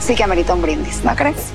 sí que amerita un brindis, ¿no crees?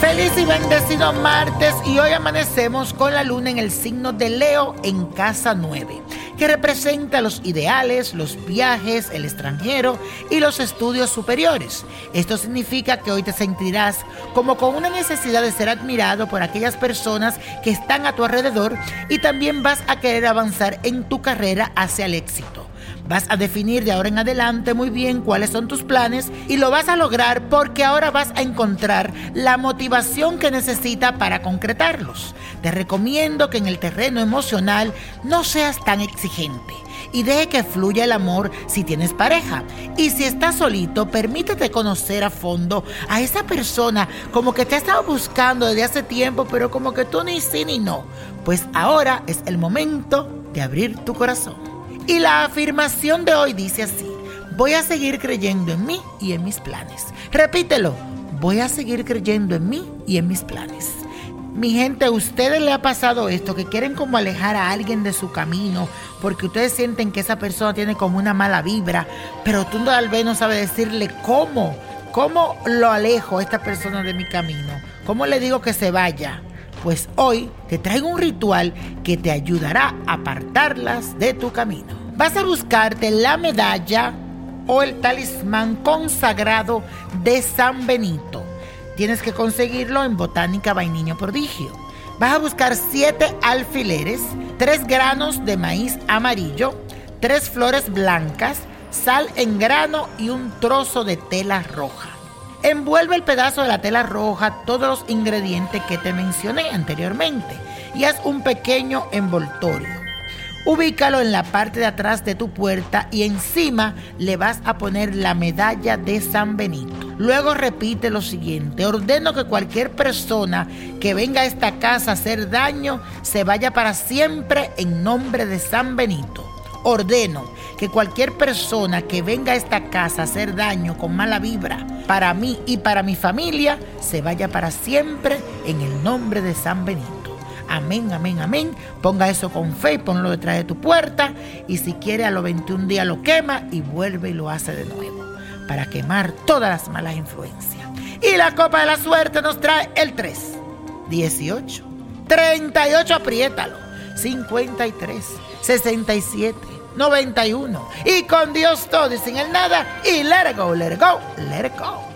Feliz y bendecido martes y hoy amanecemos con la luna en el signo de Leo en casa 9, que representa los ideales, los viajes, el extranjero y los estudios superiores. Esto significa que hoy te sentirás como con una necesidad de ser admirado por aquellas personas que están a tu alrededor y también vas a querer avanzar en tu carrera hacia el éxito. Vas a definir de ahora en adelante muy bien cuáles son tus planes y lo vas a lograr porque ahora vas a encontrar la motivación que necesitas para concretarlos. Te recomiendo que en el terreno emocional no seas tan exigente y deje que fluya el amor si tienes pareja. Y si estás solito, permítete conocer a fondo a esa persona como que te ha estado buscando desde hace tiempo, pero como que tú ni sí ni no. Pues ahora es el momento de abrir tu corazón. Y la afirmación de hoy dice así, voy a seguir creyendo en mí y en mis planes. Repítelo, voy a seguir creyendo en mí y en mis planes. Mi gente, ¿a ustedes le ha pasado esto? Que quieren como alejar a alguien de su camino porque ustedes sienten que esa persona tiene como una mala vibra, pero tú tal vez no sabes decirle cómo, cómo lo alejo a esta persona de mi camino, cómo le digo que se vaya. Pues hoy te traigo un ritual que te ayudará a apartarlas de tu camino. Vas a buscarte la medalla o el talismán consagrado de San Benito. Tienes que conseguirlo en Botánica Vainiño Prodigio. Vas a buscar siete alfileres, tres granos de maíz amarillo, tres flores blancas, sal en grano y un trozo de tela roja. Envuelve el pedazo de la tela roja, todos los ingredientes que te mencioné anteriormente y haz un pequeño envoltorio. Ubícalo en la parte de atrás de tu puerta y encima le vas a poner la medalla de San Benito. Luego repite lo siguiente, ordeno que cualquier persona que venga a esta casa a hacer daño se vaya para siempre en nombre de San Benito. Ordeno que cualquier persona que venga a esta casa a hacer daño con mala vibra para mí y para mi familia se vaya para siempre en el nombre de San Benito. Amén, amén, amén. Ponga eso con fe y ponlo detrás de tu puerta. Y si quiere a los 21 días lo quema y vuelve y lo hace de nuevo. Para quemar todas las malas influencias. Y la copa de la suerte nos trae el 3, 18, 38, apriétalo, 53, 67, 91. Y con Dios todo y sin el nada. Y let it go, let go, let go.